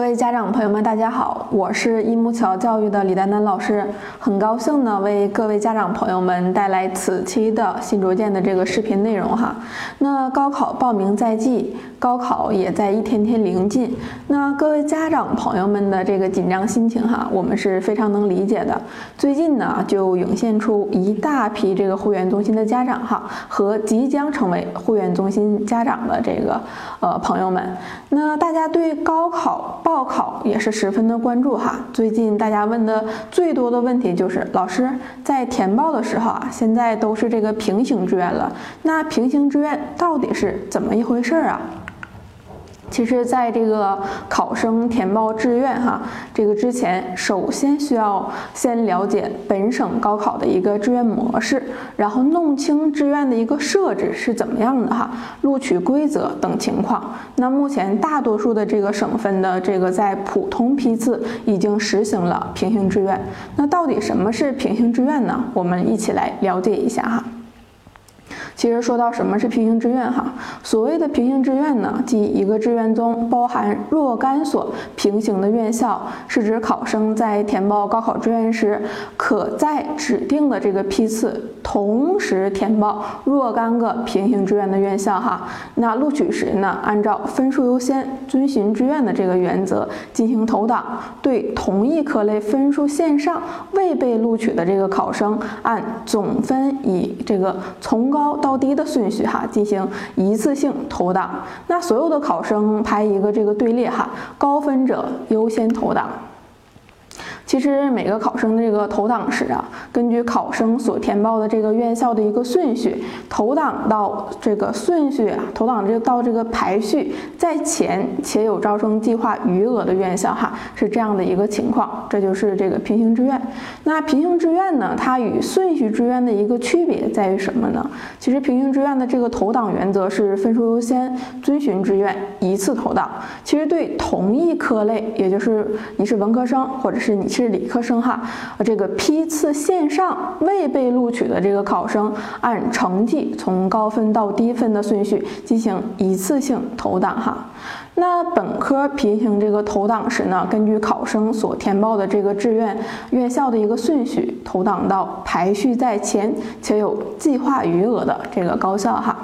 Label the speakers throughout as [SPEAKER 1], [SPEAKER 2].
[SPEAKER 1] 各位家长朋友们，大家好，我是一木桥教育的李丹丹老师，很高兴呢为各位家长朋友们带来此期的新卓见的这个视频内容哈。那高考报名在即，高考也在一天天临近，那各位家长朋友们的这个紧张心情哈，我们是非常能理解的。最近呢就涌现出一大批这个会员中心的家长哈，和即将成为会员中心家长的这个呃朋友们，那大家对高考。报报考也是十分的关注哈，最近大家问的最多的问题就是老师在填报的时候啊，现在都是这个平行志愿了，那平行志愿到底是怎么一回事儿啊？其实，在这个考生填报志愿哈，这个之前，首先需要先了解本省高考的一个志愿模式，然后弄清志愿的一个设置是怎么样的哈，录取规则等情况。那目前大多数的这个省份的这个在普通批次已经实行了平行志愿。那到底什么是平行志愿呢？我们一起来了解一下哈。其实说到什么是平行志愿哈，所谓的平行志愿呢，即一个志愿中包含若干所平行的院校，是指考生在填报高考志愿时，可在指定的这个批次同时填报若干个平行志愿的院校哈。那录取时呢，按照分数优先、遵循志愿的这个原则进行投档，对同一科类分数线上未被录取的这个考生，按总分以这个从高到高低的顺序哈，进行一次性投档。那所有的考生排一个这个队列哈，高分者优先投档。其实每个考生的这个投档时啊，根据考生所填报的这个院校的一个顺序，投档到这个顺序啊，投档这到这个排序在前且有招生计划余额的院校哈，是这样的一个情况。这就是这个平行志愿。那平行志愿呢，它与顺序志愿的一个区别在于什么呢？其实平行志愿的这个投档原则是分数优先，遵循志愿一次投档。其实对同一科类，也就是你是文科生或者是你是理科生哈，这个批次线上未被录取的这个考生，按成绩从高分到低分的顺序进行一次性投档哈。那本科平行这个投档时呢，根据考生所填报的这个志愿院校的一个顺序，投档到排序在前且有计划余额的这个高校哈。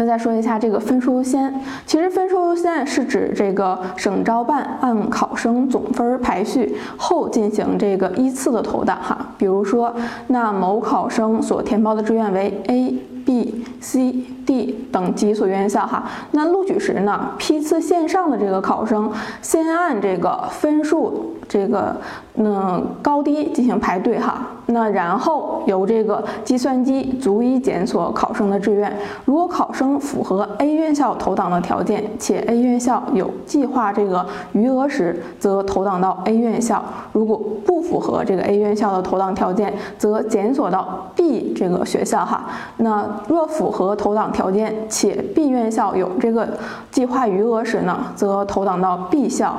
[SPEAKER 1] 那再说一下这个分数优先，其实分数优先是指这个省招办按考生总分排序后进行这个依次的投档哈。比如说，那某考生所填报的志愿为 A、B、C、D 等几所院校哈，那录取时呢，批次线上的这个考生先按这个分数。这个那高低进行排队哈，那然后由这个计算机逐一检索考生的志愿。如果考生符合 A 院校投档的条件，且 A 院校有计划这个余额时，则投档到 A 院校；如果不符合这个 A 院校的投档条件，则检索到 B 这个学校哈。那若符合投档条件，且 B 院校有这个计划余额时呢，则投档到 B 校。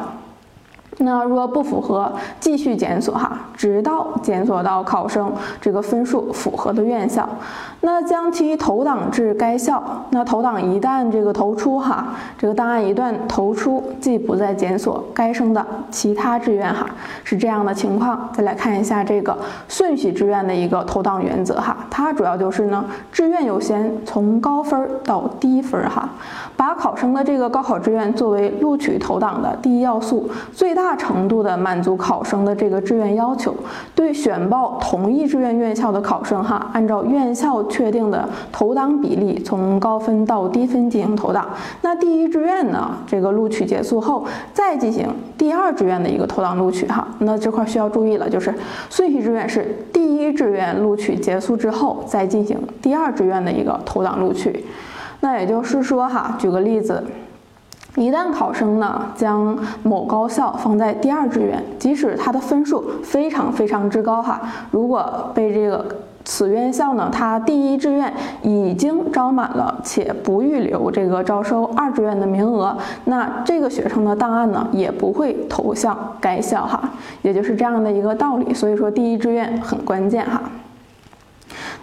[SPEAKER 1] 那若不符合，继续检索哈，直到检索到考生这个分数符合的院校，那将其投档至该校。那投档一旦这个投出哈，这个档案一旦投出，即不再检索该生的其他志愿哈，是这样的情况。再来看一下这个顺序志愿的一个投档原则哈，它主要就是呢，志愿优先，从高分到低分哈，把考生的这个高考志愿作为录取投档的第一要素，最大。大程度的满足考生的这个志愿要求，对选报同一志愿院校的考生哈，按照院校确定的投档比例，从高分到低分进行投档。那第一志愿呢，这个录取结束后，再进行第二志愿的一个投档录取哈。那这块需要注意了，就是顺序志愿是第一志愿录取结束之后，再进行第二志愿的一个投档录取。那也就是说哈，举个例子。一旦考生呢将某高校放在第二志愿，即使他的分数非常非常之高哈，如果被这个此院校呢，他第一志愿已经招满了，且不预留这个招收二志愿的名额，那这个学生的档案呢也不会投向该校哈，也就是这样的一个道理。所以说第一志愿很关键哈。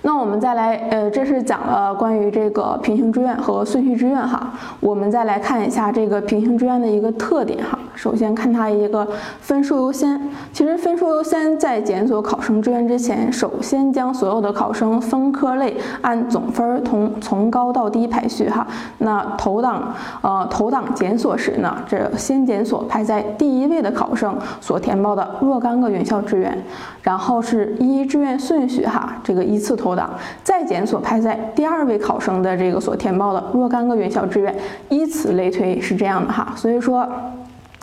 [SPEAKER 1] 那我们再来，呃，这是讲了关于这个平行志愿和顺序志愿哈。我们再来看一下这个平行志愿的一个特点哈。首先看它一个分数优先，其实分数优先在检索考生志愿之前，首先将所有的考生分科类按总分从从高到低排序哈。那投档呃投档检索时呢，这先检索排在第一位的考生所填报的若干个院校志愿，然后是依志愿顺序哈，这个依次投的，再检索排在第二位考生的这个所填报的若干个院校志愿，依此类推是这样的哈。所以说。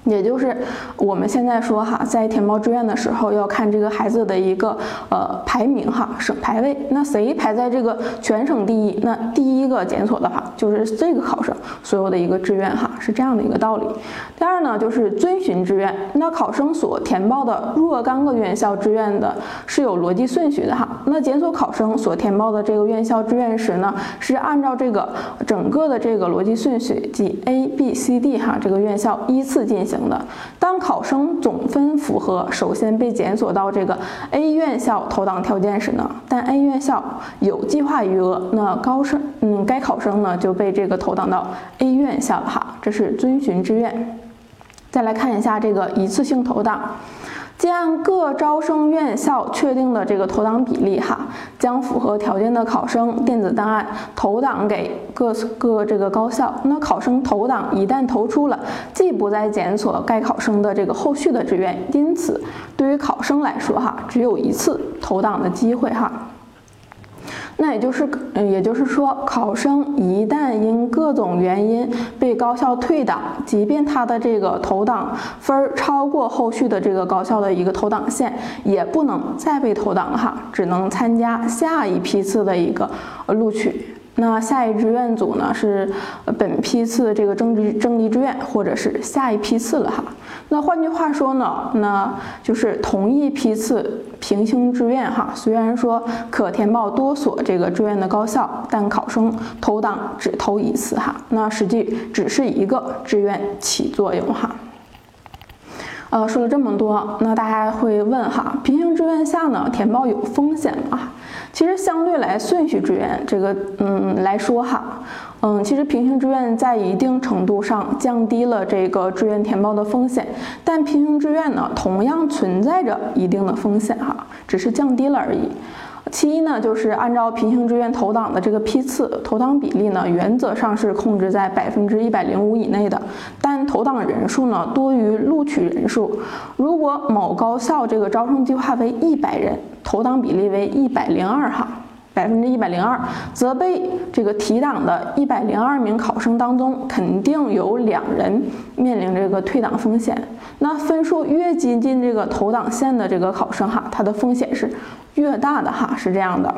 [SPEAKER 1] 也就是我们现在说哈，在填报志愿的时候要看这个孩子的一个呃排名哈，省排位。那谁排在这个全省第一？那第一个检索的话，就是这个考生所有的一个志愿哈，是这样的一个道理。第二呢，就是遵循志愿。那考生所填报的若干个院校志愿的是有逻辑顺序的哈。那检索考生所填报的这个院校志愿时呢，是按照这个整个的这个逻辑顺序，即 A、B、C、D 哈这个院校依次进行。行的，当考生总分符合首先被检索到这个 A 院校投档条件时呢，但 A 院校有计划余额，那高生嗯该考生呢就被这个投档到 A 院校了哈，这是遵循志愿。再来看一下这个一次性投档。既按各招生院校确定的这个投档比例，哈，将符合条件的考生电子档案投档给各各这个高校。那考生投档一旦投出了，既不再检索该考生的这个后续的志愿，因此对于考生来说，哈，只有一次投档的机会，哈。那也就是，嗯，也就是说，考生一旦因各种原因被高校退档，即便他的这个投档分儿超过后续的这个高校的一个投档线，也不能再被投档哈，只能参加下一批次的一个录取。那下一志愿组呢是本批次这个征集征集志愿，或者是下一批次了哈。那换句话说呢，那就是同一批次平行志愿哈。虽然说可填报多所这个志愿的高校，但考生投档只投一次哈。那实际只是一个志愿起作用哈。呃，说了这么多，那大家会问哈，平行志愿下呢，填报有风险吗？其实相对来顺序志愿这个，嗯来说哈，嗯，其实平行志愿在一定程度上降低了这个志愿填报的风险，但平行志愿呢，同样存在着一定的风险哈，只是降低了而已。其一呢，就是按照平行志愿投档的这个批次，投档比例呢，原则上是控制在百分之一百零五以内的。但投档人数呢多于录取人数，如果某高校这个招生计划为一百人，投档比例为一百零二哈。百分之一百零二，则被这个提档的一百零二名考生当中，肯定有两人面临这个退档风险。那分数越接近这个投档线的这个考生哈，他的风险是越大的哈，是这样的。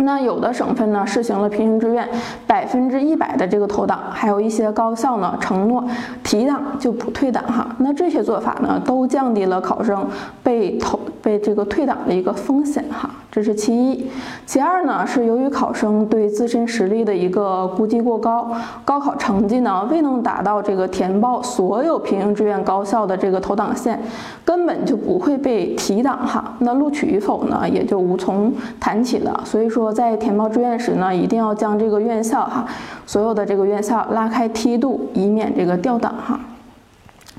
[SPEAKER 1] 那有的省份呢实行了平行志愿百分之一百的这个投档，还有一些高校呢承诺提档就不退档哈。那这些做法呢都降低了考生被投被这个退档的一个风险哈。这是其一，其二呢是由于考生对自身实力的一个估计过高，高考成绩呢未能达到这个填报所有平行志愿高校的这个投档线，根本就不会被提档哈。那录取与否呢也就无从谈起了。所以说在填报志愿时呢，一定要将这个院校哈所有的这个院校拉开梯度，以免这个掉档哈。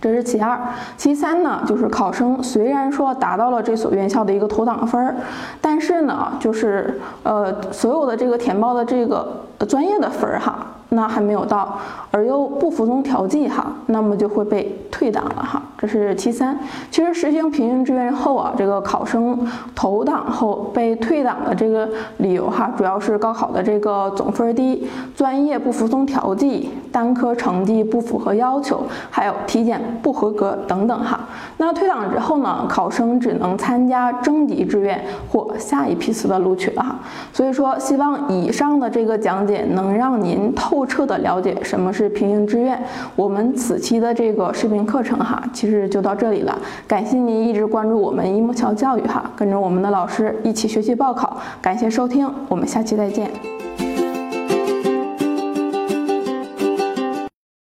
[SPEAKER 1] 这是其二，其三呢，就是考生虽然说达到了这所院校的一个投档分儿，但是呢，就是呃所有的这个填报的这个专业的分儿哈。那还没有到，而又不服从调剂哈，那么就会被退档了哈，这是其三。其实实行平行志愿后啊，这个考生投档后被退档的这个理由哈，主要是高考的这个总分低，专业不服从调剂，单科成绩不符合要求，还有体检不合格等等哈。那退档之后呢，考生只能参加征集志愿或下一批次的录取了哈。所以说，希望以上的这个讲解能让您透。透彻的了解什么是平行志愿，我们此期的这个视频课程哈，其实就到这里了。感谢您一直关注我们一木桥教育哈，跟着我们的老师一起学习报考。感谢收听，我们下期再见。